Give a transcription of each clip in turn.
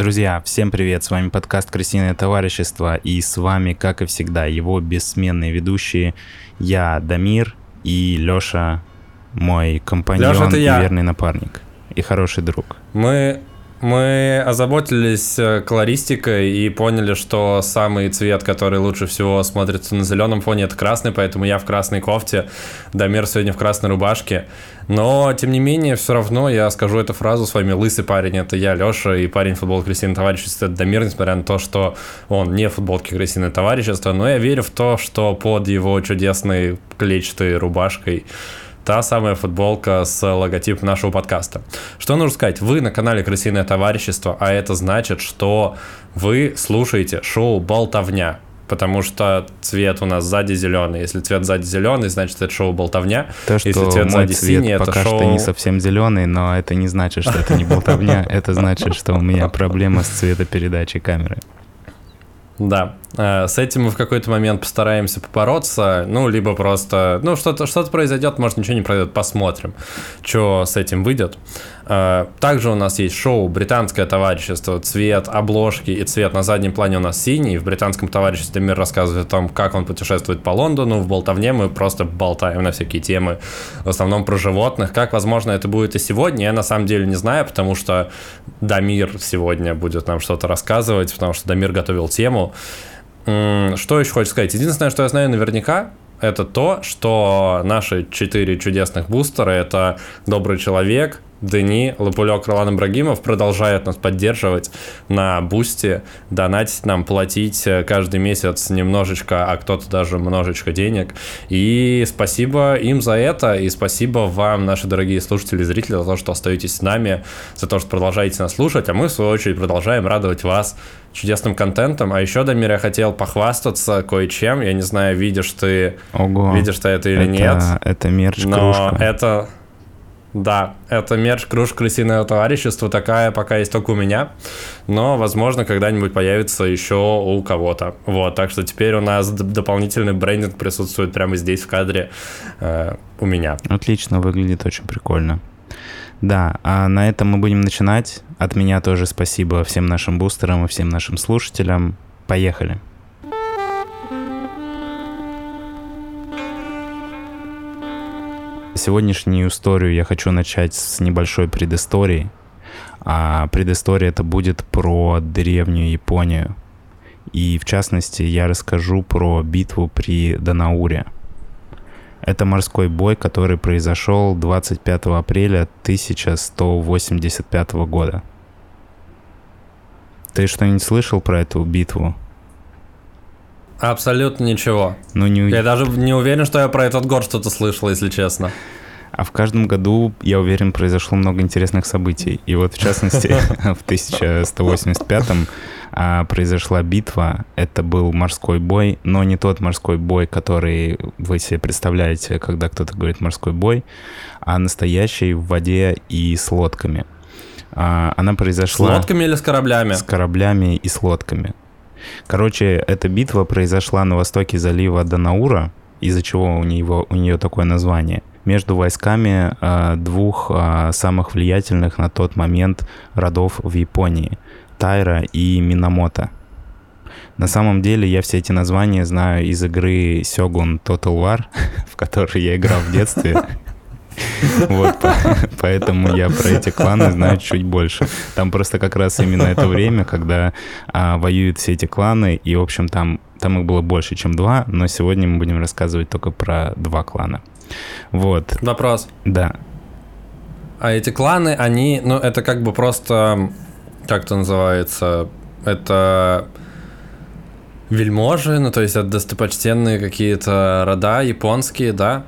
Друзья, всем привет, с вами подкаст «Крысиное товарищество» и с вами, как и всегда, его бессменные ведущие, я, Дамир, и Лёша, мой компаньон Лёша, и верный напарник, и хороший друг. Мы, мы озаботились э, колористикой и поняли, что самый цвет, который лучше всего смотрится на зеленом фоне, это красный, поэтому я в красной кофте, Дамир сегодня в красной рубашке. Но, тем не менее, все равно я скажу эту фразу с вами «Лысый парень» — это я, Леша, и парень футбол Крысиное товарищество — это Дамир, несмотря на то, что он не в футболке Крысиное товарищество, но я верю в то, что под его чудесной клетчатой рубашкой та самая футболка с логотипом нашего подкаста. Что нужно сказать? Вы на канале Крысиное товарищество, а это значит, что вы слушаете шоу «Болтовня», потому что цвет у нас сзади зеленый. Если цвет сзади зеленый, значит это шоу «Болтовня». То, что Если цвет мой сзади цвет синий, это пока шоу... что не совсем зеленый, но это не значит, что это не болтовня, это значит, что у меня проблема с цветопередачей камеры. Да, Э, с этим мы в какой-то момент постараемся побороться, ну, либо просто, ну, что-то что произойдет, может, ничего не произойдет, посмотрим, что с этим выйдет. Э, Также у нас есть шоу «Британское товарищество», цвет обложки и цвет на заднем плане у нас синий. В «Британском товариществе» мир рассказывает о том, как он путешествует по Лондону, в «Болтовне» мы просто болтаем на всякие темы, в основном про животных. Как, возможно, это будет и сегодня, я на самом деле не знаю, потому что Дамир сегодня будет нам что-то рассказывать, потому что Дамир готовил тему. Что еще хочешь сказать? Единственное, что я знаю наверняка, это то, что наши четыре чудесных бустера — это «Добрый человек», Дени, Лапулек, Ролан Ибрагимов продолжают нас поддерживать на бусте, донатить нам, платить э, каждый месяц немножечко, а кто-то даже немножечко денег. И спасибо им за это, и спасибо вам, наши дорогие слушатели и зрители, за то, что остаетесь с нами, за то, что продолжаете нас слушать, а мы, в свою очередь, продолжаем радовать вас чудесным контентом. А еще, Дамир, я хотел похвастаться кое-чем. Я не знаю, видишь ты, Ого. видишь ты это или это, нет. Это мерч Но кружка. это... Да, это мерч кружка крысиного товарищества, такая пока есть только у меня, но, возможно, когда-нибудь появится еще у кого-то. Вот, так что теперь у нас дополнительный брендинг присутствует прямо здесь в кадре э, у меня. Отлично, выглядит очень прикольно. Да, а на этом мы будем начинать. От меня тоже спасибо всем нашим бустерам и всем нашим слушателям. Поехали. Сегодняшнюю историю я хочу начать с небольшой предыстории. А предыстория это будет про древнюю Японию. И в частности я расскажу про битву при Данауре. Это морской бой, который произошел 25 апреля 1185 года. Ты что-нибудь слышал про эту битву? Абсолютно ничего. Ну, не... Я даже не уверен, что я про этот год что-то слышал, если честно. А в каждом году, я уверен, произошло много интересных событий. И вот, в частности, в 1185-м а, произошла битва. Это был морской бой, но не тот морской бой, который вы себе представляете, когда кто-то говорит морской бой, а настоящий в воде и с лодками. А, Она С произошла... лодками или с кораблями? С кораблями и с лодками. Короче, эта битва произошла на востоке залива Данаура, из-за чего у, него, у нее такое название, между войсками э, двух э, самых влиятельных на тот момент родов в Японии – Тайра и Минамото. На самом деле я все эти названия знаю из игры Сёгун Total War, в которой я играл в детстве. Вот, по- поэтому я про эти кланы знаю чуть больше. Там просто как раз именно это время, когда а, воюют все эти кланы, и, в общем, там, там их было больше, чем два, но сегодня мы будем рассказывать только про два клана. Вот, Вопрос. да. А эти кланы, они, ну, это как бы просто, как это называется, это вельможи, ну, то есть это достопочтенные какие-то рода японские, да?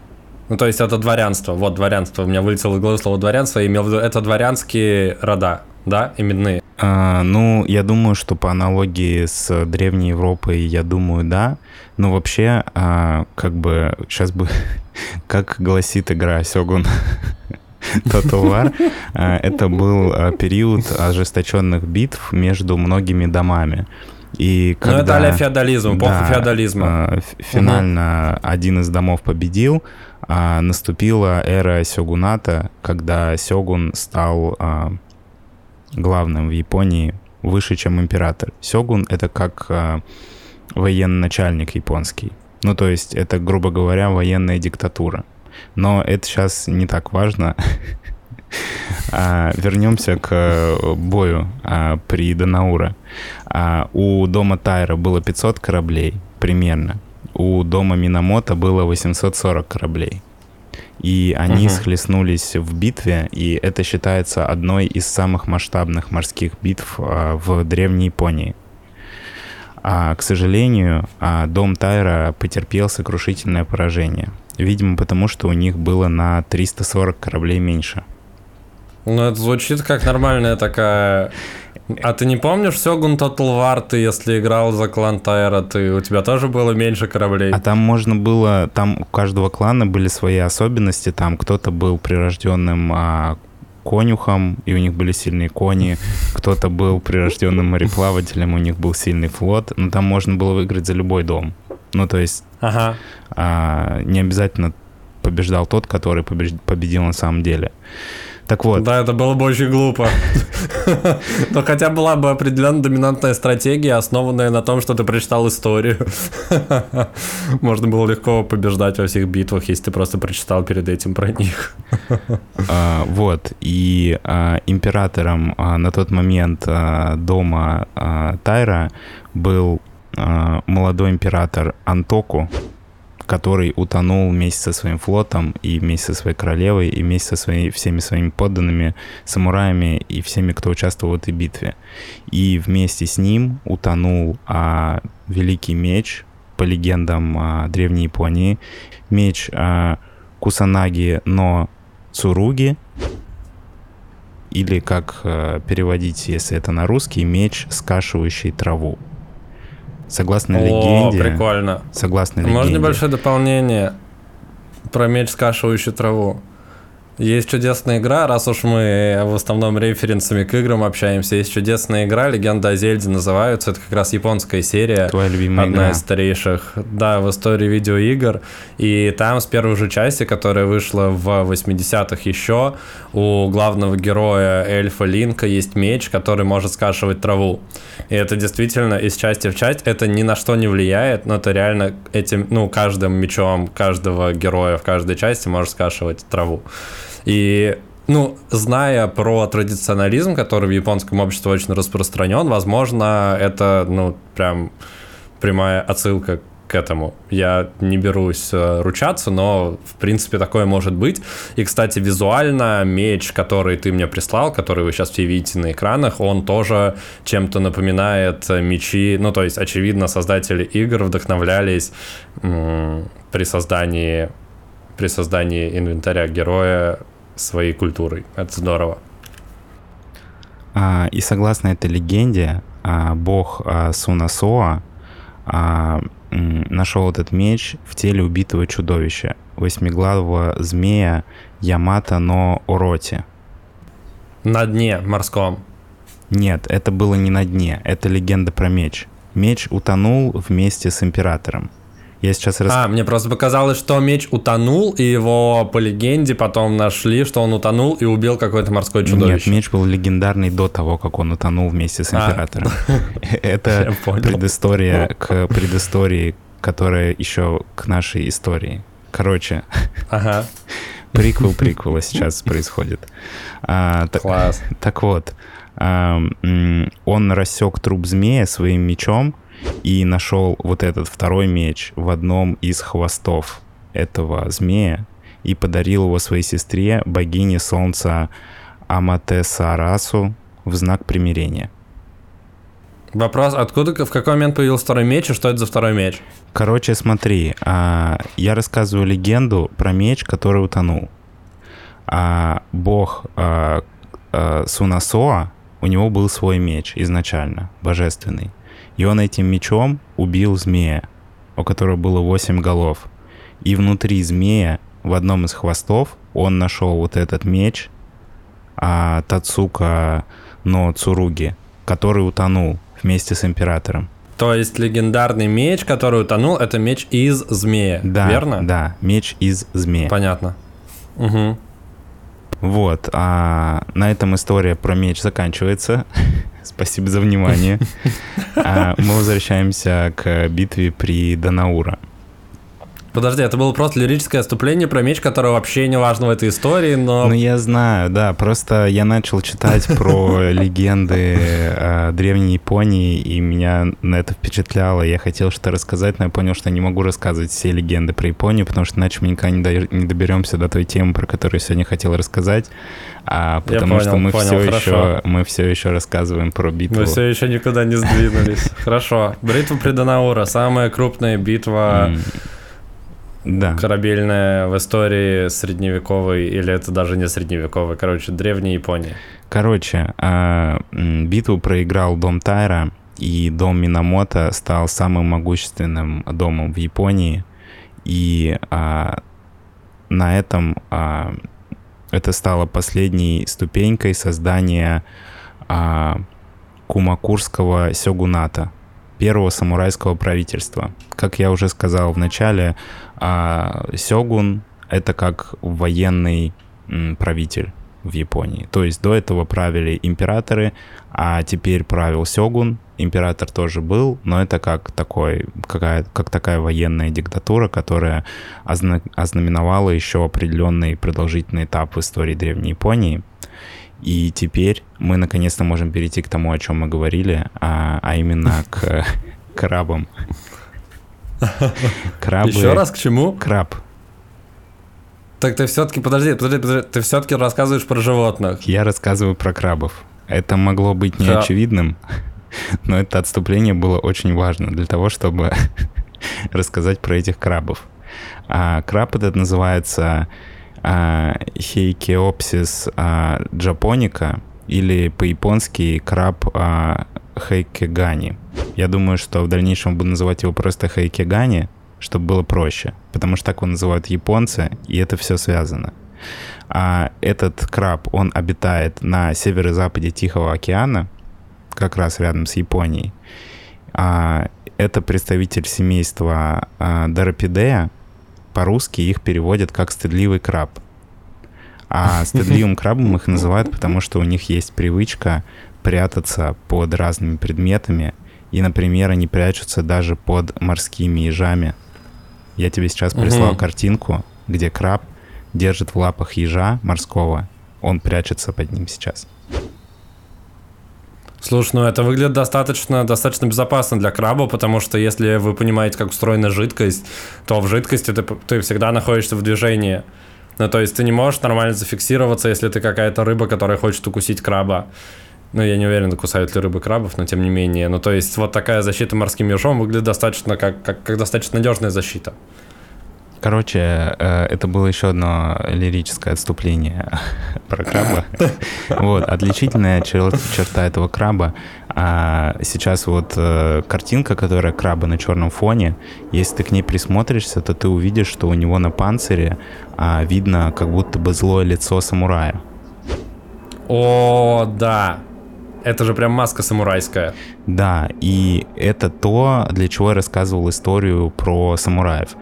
Ну, то есть это дворянство, вот дворянство, у меня вылетело из головы слово дворянство, я имел в виду, это дворянские рода, да, именные. А, ну, я думаю, что по аналогии с Древней Европой, я думаю, да. Но вообще, а, как бы, сейчас бы, как гласит игра Сёгун War, а, это был а, период ожесточенных битв между многими домами. И Ну, это когда- а феодализм, эпоха Да, феодализма. а, Финально один из домов победил, а наступила эра сёгуната, когда сёгун стал а, главным в Японии выше, чем император. Сёгун — это как э, военный начальник японский. Ну, то есть это, грубо говоря, военная диктатура. Но это сейчас не так важно. А, вернемся к э, бою а, при Данаура. А, у дома Тайра было 500 кораблей примерно. У дома Минамото было 840 кораблей. И они угу. схлестнулись в битве, и это считается одной из самых масштабных морских битв а, в Древней Японии. А, к сожалению, а, дом Тайра потерпел сокрушительное поражение. Видимо, потому что у них было на 340 кораблей меньше. Ну, это звучит как нормальная такая... А ты не помнишь Сёгун Total War, ты если играл за клан Тайра, ты, у тебя тоже было меньше кораблей? А там можно было... Там у каждого клана были свои особенности. Там кто-то был прирожденным а, конюхом, и у них были сильные кони. Кто-то был прирожденным мореплавателем, у них был сильный флот. Но там можно было выиграть за любой дом. Ну, то есть ага. а, не обязательно побеждал тот, который победил на самом деле. Так вот. Да, это было бы очень глупо. Но хотя была бы определенно доминантная стратегия, основанная на том, что ты прочитал историю. Можно было легко побеждать во всех битвах, если ты просто прочитал перед этим про них. А, вот. И а, императором а, на тот момент дома Тайра был молодой император Антоку который утонул вместе со своим флотом и вместе со своей королевой и вместе со своими, всеми своими подданными, самураями и всеми, кто участвовал в этой битве. И вместе с ним утонул а, великий меч, по легендам а, Древней Японии, меч а, Кусанаги но Цуруги, или как а, переводить, если это на русский, меч, скашивающий траву. Согласно О, легенде... прикольно. Согласно легенде... Можно небольшое дополнение про меч, скашивающий траву? Есть чудесная игра, раз уж мы в основном референсами к играм общаемся, есть чудесная игра, Легенда о Зельде называются, это как раз японская серия. Твоя любимая Одна игра. из старейших, да, в истории видеоигр. И там с первой же части, которая вышла в 80-х еще, у главного героя эльфа Линка есть меч, который может скашивать траву. И это действительно из части в часть, это ни на что не влияет, но это реально этим, ну, каждым мечом каждого героя в каждой части может скашивать траву. И ну, зная про традиционализм, который в японском обществе очень распространен, возможно, это, ну, прям прямая отсылка к этому. Я не берусь э, ручаться, но, в принципе, такое может быть. И, кстати, визуально меч, который ты мне прислал, который вы сейчас все видите на экранах, он тоже чем-то напоминает мечи. Ну, то есть, очевидно, создатели игр вдохновлялись при создании при создании инвентаря героя своей культурой. Это здорово. А, и согласно этой легенде, а, бог а, Сунасоа а, нашел этот меч в теле убитого чудовища, восьмиглавого змея Ямата но Ороти. На дне морском. Нет, это было не на дне, это легенда про меч. Меч утонул вместе с императором. Я сейчас рас... А, мне просто показалось, что меч утонул, и его по легенде потом нашли, что он утонул и убил какое-то морское чудовище. Нет, меч был легендарный до того, как он утонул вместе с а. императором. Это предыстория к предыстории, которая еще к нашей истории. Короче, ага. приквел приквела сейчас происходит. А, Класс. Так вот, он рассек труп змея своим мечом, и нашел вот этот второй меч в одном из хвостов этого змея и подарил его своей сестре, богине солнца Аматесарасу в знак примирения. Вопрос, откуда, в какой момент появился второй меч, и что это за второй меч? Короче, смотри, а, я рассказываю легенду про меч, который утонул. А бог а, а, Сунасоа, у него был свой меч изначально, божественный. И он этим мечом убил змея, у которого было 8 голов. И внутри змея, в одном из хвостов, он нашел вот этот меч а, Тацука но Цуруги, который утонул вместе с императором. То есть легендарный меч, который утонул, это меч из змея, да, верно? Да, меч из змея. Понятно. Угу. Вот, а на этом история про меч заканчивается. Спасибо за внимание. А, мы возвращаемся к битве при Данаура. Подожди, это было просто лирическое отступление про меч, который вообще не важно в этой истории, но... Ну, я знаю, да, просто я начал читать про легенды древней Японии, и меня на это впечатляло. Я хотел что-то рассказать, но я понял, что не могу рассказывать все легенды про Японию, потому что иначе мы никогда не доберемся до той темы, про которую я сегодня хотел рассказать. А, потому что мы все еще мы все еще рассказываем про битву. Мы все еще никуда не сдвинулись. Хорошо. Битва при Данаура, самая крупная битва да. корабельная в истории средневековой, или это даже не средневековой, короче, древней Японии. Короче, а, битву проиграл дом Тайра, и дом Минамото стал самым могущественным домом в Японии. И а, на этом а, это стало последней ступенькой создания Кумакурского сёгуната, первого самурайского правительства. Как я уже сказал в начале, а сёгун — это как военный правитель в Японии. То есть до этого правили императоры, а теперь правил сёгун. Император тоже был, но это как, такой, какая, как такая военная диктатура, которая озна, ознаменовала еще определенный продолжительный этап в истории Древней Японии. И теперь мы наконец-то можем перейти к тому, о чем мы говорили, а, а именно к крабам. Крабы. Еще раз к чему? Краб. Так ты все-таки, подожди, подожди, подожди, ты все-таки рассказываешь про животных. Я рассказываю про крабов. Это могло быть неочевидным, но это отступление было очень важно для того, чтобы рассказать про этих крабов. А, краб этот называется а, Хейкеопсис а, джапоника или по-японски краб а, Хайкегани. Я думаю, что в дальнейшем буду называть его просто Хайкегани, чтобы было проще, потому что так его называют японцы, и это все связано. А этот краб, он обитает на северо-западе Тихого океана, как раз рядом с Японией. А, это представитель семейства а, Доропидея. По-русски их переводят как стыдливый краб. А стыдливым крабом их называют, потому что у них есть привычка прятаться под разными предметами. И, например, они прячутся даже под морскими ежами. Я тебе сейчас прислал картинку, где краб держит в лапах ежа морского. Он прячется под ним сейчас. Слушай, ну это выглядит достаточно, достаточно безопасно для краба, потому что если вы понимаете, как устроена жидкость, то в жидкости ты, ты всегда находишься в движении. Ну, то есть ты не можешь нормально зафиксироваться, если ты какая-то рыба, которая хочет укусить краба. Ну, я не уверен, кусают ли рыбы крабов, но тем не менее. Ну, то есть вот такая защита морским ежом выглядит достаточно как, как, как достаточно надежная защита. Короче, э, это было еще одно лирическое отступление про краба. Вот, отличительная черта этого краба. А сейчас вот э, картинка, которая краба на черном фоне, если ты к ней присмотришься, то ты увидишь, что у него на панцире а, видно как будто бы злое лицо самурая. О, да, это же прям маска самурайская. Да, и это то, для чего я рассказывал историю про самураев.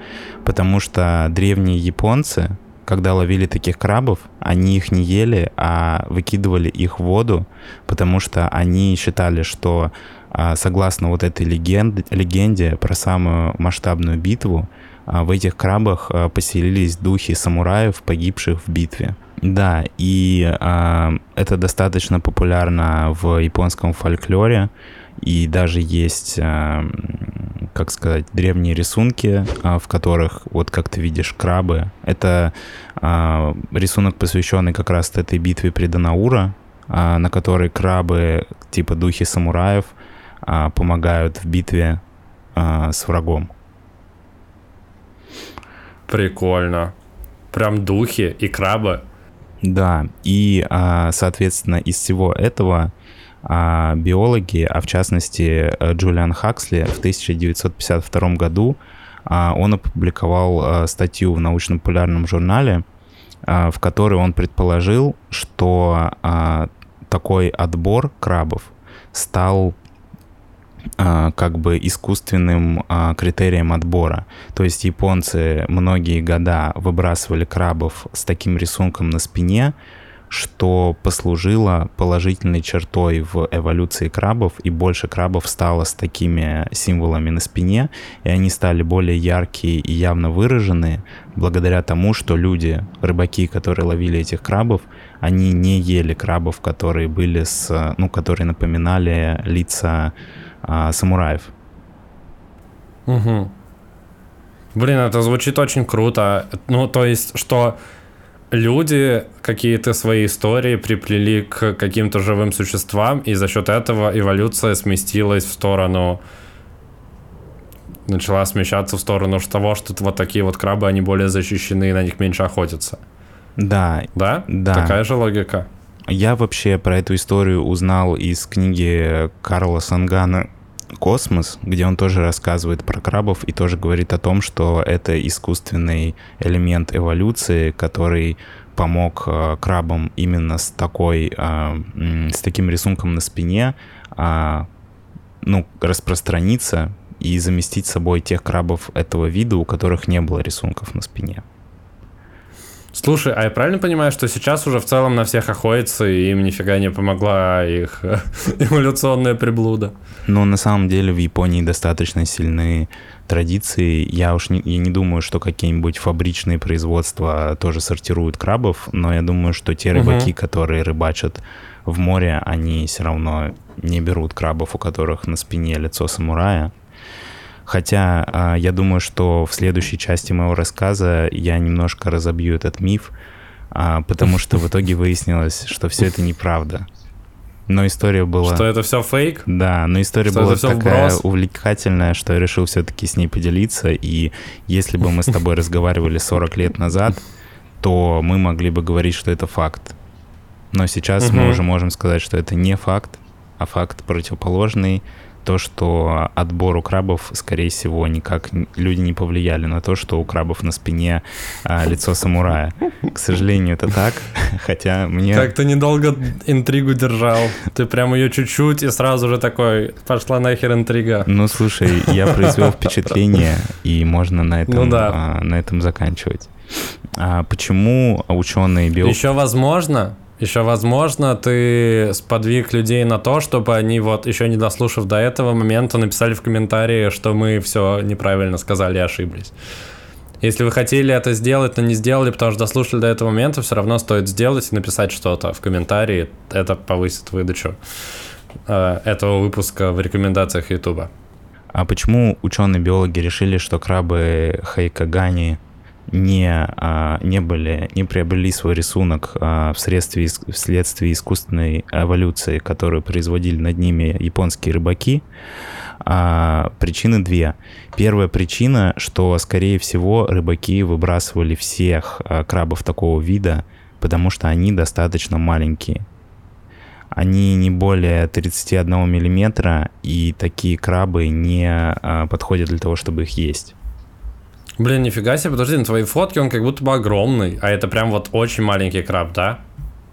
Потому что древние японцы, когда ловили таких крабов, они их не ели, а выкидывали их в воду, потому что они считали, что а, согласно вот этой легенде, легенде про самую масштабную битву, а, в этих крабах а, поселились духи самураев, погибших в битве. Да, и э, это достаточно популярно в японском фольклоре, и даже есть, э, как сказать, древние рисунки, э, в которых, вот как ты видишь, крабы. Это э, рисунок, посвященный как раз этой битве при Данаура, э, на которой крабы, типа духи самураев, э, помогают в битве э, с врагом. Прикольно. Прям духи и крабы. Да, и, а, соответственно, из всего этого а, биологи, а в частности э, Джулиан Хаксли в 1952 году а, он опубликовал статью в научно-популярном журнале, в которой он предположил, что такой отбор крабов стал как бы искусственным а, критерием отбора. То есть японцы многие года выбрасывали крабов с таким рисунком на спине, что послужило положительной чертой в эволюции крабов, и больше крабов стало с такими символами на спине, и они стали более яркие и явно выраженные, благодаря тому, что люди, рыбаки, которые ловили этих крабов, они не ели крабов, которые были с, ну, которые напоминали лица а, самураев. Угу. Блин, это звучит очень круто. Ну, то есть, что люди какие-то свои истории приплели к каким-то живым существам, и за счет этого эволюция сместилась в сторону начала смещаться в сторону того, что вот такие вот крабы, они более защищены, и на них меньше охотятся. Да. Да? Да. Такая же логика. Я вообще про эту историю узнал из книги Карла Сангана «Космос», где он тоже рассказывает про крабов и тоже говорит о том, что это искусственный элемент эволюции, который помог э, крабам именно с такой, э, с таким рисунком на спине, э, ну, распространиться и заместить собой тех крабов этого вида, у которых не было рисунков на спине. Слушай, а я правильно понимаю, что сейчас уже в целом на всех охотятся, и им нифига не помогла их эволюционная приблуда? Ну, на самом деле в Японии достаточно сильные традиции. Я уж не, я не думаю, что какие-нибудь фабричные производства тоже сортируют крабов, но я думаю, что те рыбаки, uh-huh. которые рыбачат в море, они все равно не берут крабов, у которых на спине лицо самурая. Хотя а, я думаю, что в следующей части моего рассказа я немножко разобью этот миф, а, потому что в итоге выяснилось, что все это неправда. Но история была... Что это все фейк? Да, но история что была такая вброс? увлекательная, что я решил все-таки с ней поделиться. И если бы мы с тобой разговаривали 40 лет назад, то мы могли бы говорить, что это факт. Но сейчас мы уже можем сказать, что это не факт, а факт противоположный то, что отбору крабов, скорее всего, никак люди не повлияли на то, что у крабов на спине а, лицо самурая. К сожалению, это так, хотя мне... Как ты недолго интригу держал. Ты прям ее чуть-чуть и сразу же такой, пошла нахер интрига. Ну, слушай, я произвел впечатление, и можно на этом, ну, да. а, на этом заканчивать. А почему ученые био... Еще возможно, еще, возможно, ты сподвиг людей на то, чтобы они вот еще не дослушав до этого момента написали в комментарии, что мы все неправильно сказали и ошиблись. Если вы хотели это сделать, но не сделали, потому что дослушали до этого момента, все равно стоит сделать и написать что-то в комментарии. Это повысит выдачу э, этого выпуска в рекомендациях YouTube. А почему ученые-биологи решили, что крабы хайкагани не, а, не были, не приобрели свой рисунок а, вследствие, вследствие искусственной эволюции, которую производили над ними японские рыбаки, а, причины две. Первая причина, что, скорее всего, рыбаки выбрасывали всех крабов такого вида, потому что они достаточно маленькие. Они не более 31 миллиметра, и такие крабы не подходят для того, чтобы их есть. Блин, нифига себе, подожди, на твоей фотке он как будто бы огромный, а это прям вот очень маленький краб, да?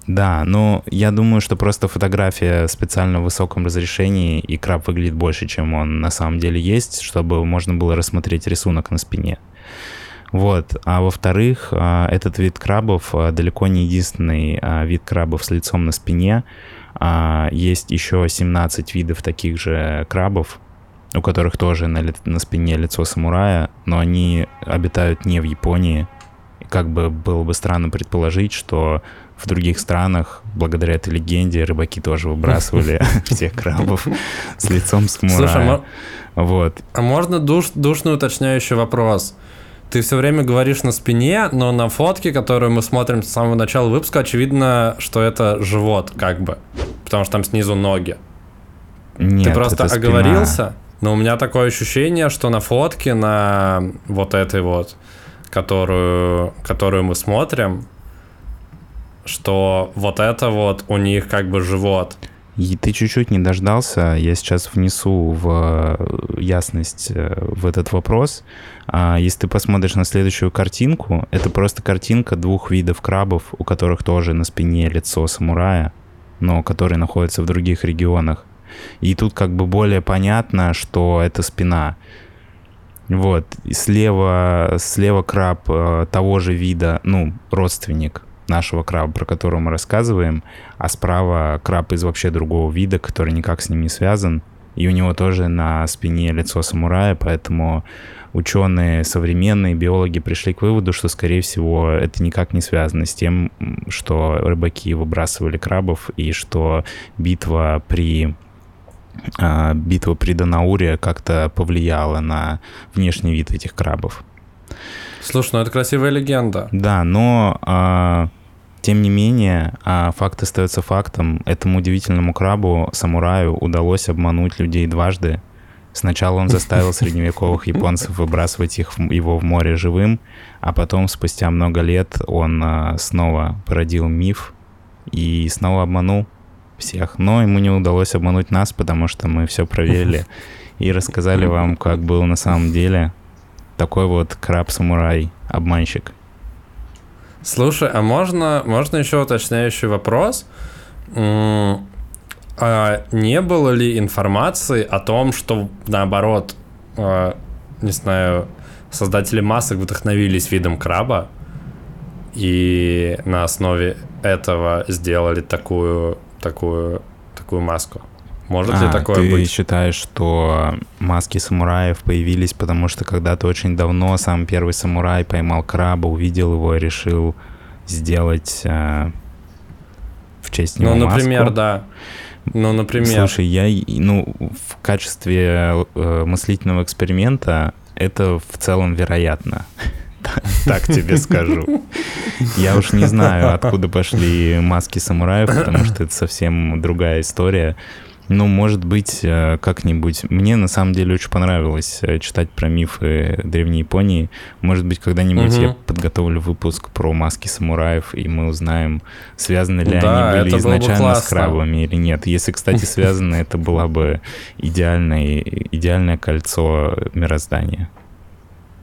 Да, но я думаю, что просто фотография специально в высоком разрешении, и краб выглядит больше, чем он на самом деле есть, чтобы можно было рассмотреть рисунок на спине. Вот. А во-вторых, а, этот вид крабов а, далеко не единственный а, вид крабов с лицом на спине. Есть еще 17 видов таких же крабов, у которых тоже на, на спине лицо самурая, но они обитают не в Японии. И как бы было бы странно предположить, что в других странах, благодаря этой легенде, рыбаки тоже выбрасывали всех крабов с лицом самурая. Вот. а можно душ, душный уточняющий вопрос? Ты все время говоришь на спине, но на фотке, которую мы смотрим с самого начала выпуска, очевидно, что это живот, как бы. Потому что там снизу ноги. Нет, Ты просто оговорился? Но у меня такое ощущение, что на фотке, на вот этой вот, которую, которую мы смотрим, что вот это вот у них как бы живот. И ты чуть-чуть не дождался. Я сейчас внесу в э, ясность э, в этот вопрос. А если ты посмотришь на следующую картинку, это просто картинка двух видов крабов, у которых тоже на спине лицо самурая, но которые находятся в других регионах. И тут как бы более понятно, что это спина. Вот. И слева, слева краб э, того же вида, ну, родственник нашего краба, про которого мы рассказываем, а справа краб из вообще другого вида, который никак с ним не связан, и у него тоже на спине лицо самурая, поэтому ученые, современные биологи пришли к выводу, что, скорее всего, это никак не связано с тем, что рыбаки выбрасывали крабов, и что битва при битва при Данауре как-то повлияла на внешний вид этих крабов. Слушай, ну это красивая легенда. Да, но а, тем не менее, а, факт остается фактом. Этому удивительному крабу, самураю, удалось обмануть людей дважды. Сначала он заставил средневековых японцев выбрасывать их, его в море живым, а потом, спустя много лет, он а, снова породил миф и снова обманул всех. Но ему не удалось обмануть нас, потому что мы все проверили и рассказали вам, как был на самом деле такой вот краб-самурай, обманщик. Слушай, а можно, можно еще уточняющий вопрос? А не было ли информации о том, что наоборот, а, не знаю, создатели масок вдохновились видом краба и на основе этого сделали такую такую, такую маску. Может а, ли такое ты быть? считаешь, что маски самураев появились, потому что когда-то очень давно сам первый самурай поймал краба, увидел его и решил сделать э, в честь него Ну, например, маску? да. Ну, например. Слушай, я, ну, в качестве э, мыслительного эксперимента это в целом вероятно. Так тебе скажу. Я уж не знаю, откуда пошли маски самураев, потому что это совсем другая история. Ну, может быть, э, как-нибудь. Мне на самом деле очень понравилось э, читать про мифы Древней Японии. Может быть, когда-нибудь угу. я подготовлю выпуск про маски самураев, и мы узнаем, связаны ли да, они были изначально с крабами или нет. Если, кстати, связаны, это было бы идеальное, идеальное кольцо мироздания.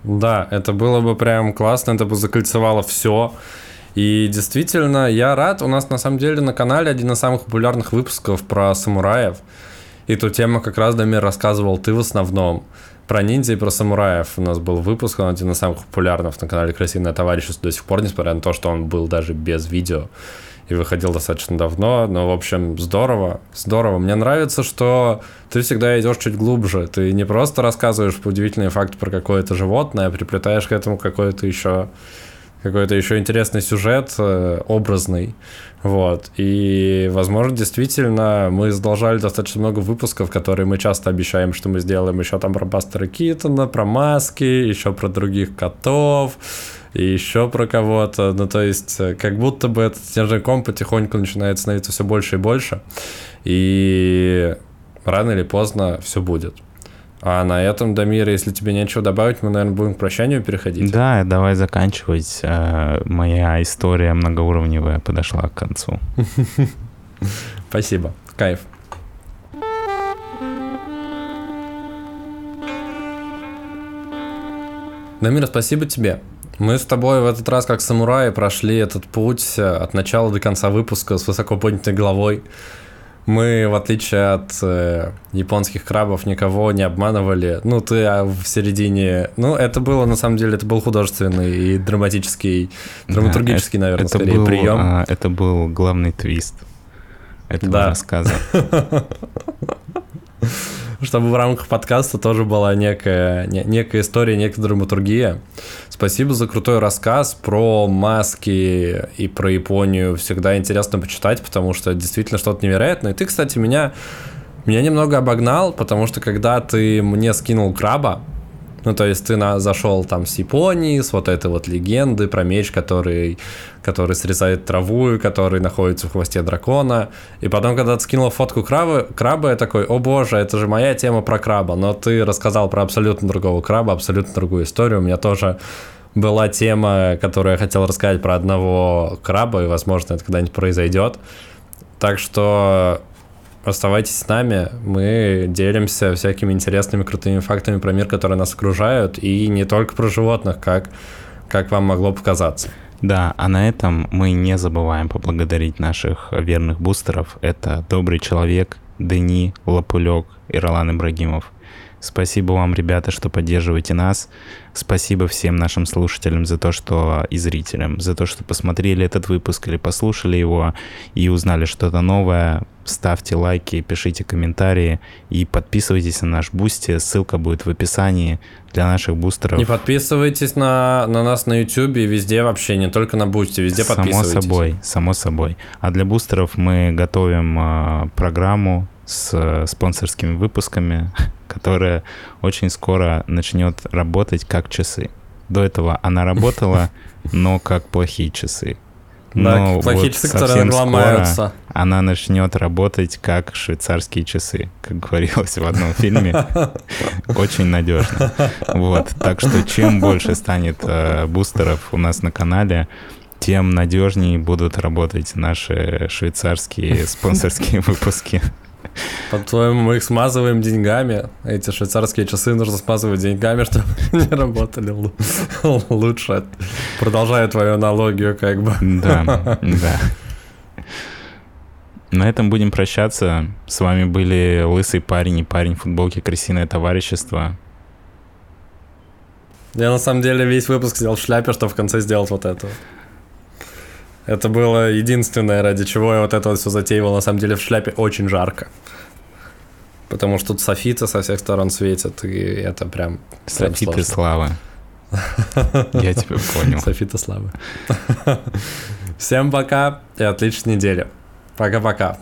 Да, это было бы прям классно, это бы закольцевало все. И действительно, я рад. У нас на самом деле на канале один из самых популярных выпусков про самураев. И ту тему как раз, Дамир, рассказывал ты в основном. Про ниндзя и про самураев у нас был выпуск, он один из самых популярных на канале «Красивое товарищество» до сих пор, несмотря на то, что он был даже без видео и выходил достаточно давно, но, в общем, здорово, здорово. Мне нравится, что ты всегда идешь чуть глубже, ты не просто рассказываешь удивительные факты про какое-то животное, а приплетаешь к этому какой-то еще какой-то еще интересный сюжет, э, образный, вот, и, возможно, действительно, мы задолжали достаточно много выпусков, которые мы часто обещаем, что мы сделаем еще там про Бастера Китона, про маски, еще про других котов, и еще про кого-то. Ну, то есть, э, как будто бы этот снежный ком потихоньку начинает становиться все больше и больше. И рано или поздно все будет. А на этом, Дамир, если тебе нечего добавить, мы, наверное, будем к прощанию переходить. Да, давай заканчивать. Э, моя история многоуровневая подошла к концу. Спасибо. Кайф. Дамир, спасибо тебе. Мы с тобой в этот раз, как самураи, прошли этот путь э, от начала до конца выпуска с высоко поднятой головой. Мы, в отличие от э, японских крабов, никого не обманывали. Ну, ты а в середине... Ну, это было, на самом деле, это был художественный и драматический, драматургический, да, наверное, это скорее был, прием. А, это был главный твист этого да. рассказа. чтобы в рамках подкаста тоже была некая, не, некая история, некая драматургия. Спасибо за крутой рассказ про маски и про Японию. Всегда интересно почитать, потому что действительно что-то невероятное. И ты, кстати, меня, меня немного обогнал, потому что когда ты мне скинул краба, ну, то есть ты на, зашел там с Японии, с вот этой вот легенды про меч, который, который срезает траву, который находится в хвосте дракона. И потом, когда ты скинул фотку краба, краба, я такой, о боже, это же моя тема про краба. Но ты рассказал про абсолютно другого краба, абсолютно другую историю. У меня тоже была тема, которую я хотел рассказать про одного краба, и, возможно, это когда-нибудь произойдет. Так что Оставайтесь с нами, мы делимся всякими интересными, крутыми фактами про мир, которые нас окружают, и не только про животных, как, как вам могло показаться. Да, а на этом мы не забываем поблагодарить наших верных бустеров. Это Добрый Человек, Дени, Лапулек и Ролан Ибрагимов. Спасибо вам, ребята, что поддерживаете нас. Спасибо всем нашим слушателям за то, что и зрителям, за то, что посмотрели этот выпуск или послушали его и узнали что-то новое. Ставьте лайки, пишите комментарии и подписывайтесь на наш Boosty. Ссылка будет в описании для наших бустеров. Не подписывайтесь на, на нас на YouTube и везде вообще, не только на Boosty, везде само подписывайтесь. Само собой, само собой. А для бустеров мы готовим э, программу с э, спонсорскими выпусками, которая очень скоро начнет работать как часы. До этого она работала, но как плохие часы. Но да, плохие вот часы, которые ломаются. Она начнет работать как швейцарские часы, как говорилось в одном фильме. Очень надежно. Вот. Так что чем больше станет э, бустеров у нас на канале, тем надежнее будут работать наши швейцарские спонсорские выпуски. По-твоему, мы их смазываем деньгами? Эти швейцарские часы нужно смазывать деньгами, чтобы не работали лучше. Продолжаю твою аналогию, как бы. Да, да. На этом будем прощаться. С вами были Лысый парень и парень в футболке Крысиное товарищество. Я на самом деле весь выпуск сделал в шляпе, чтобы в конце сделать вот это. Это было единственное, ради чего я вот это вот все затеивал. На самом деле в шляпе очень жарко. Потому что тут софиты со всех сторон светят, и это прям... Софиты слава. Я тебя понял. Софиты славы. Всем пока и отличной недели. Пока-пока.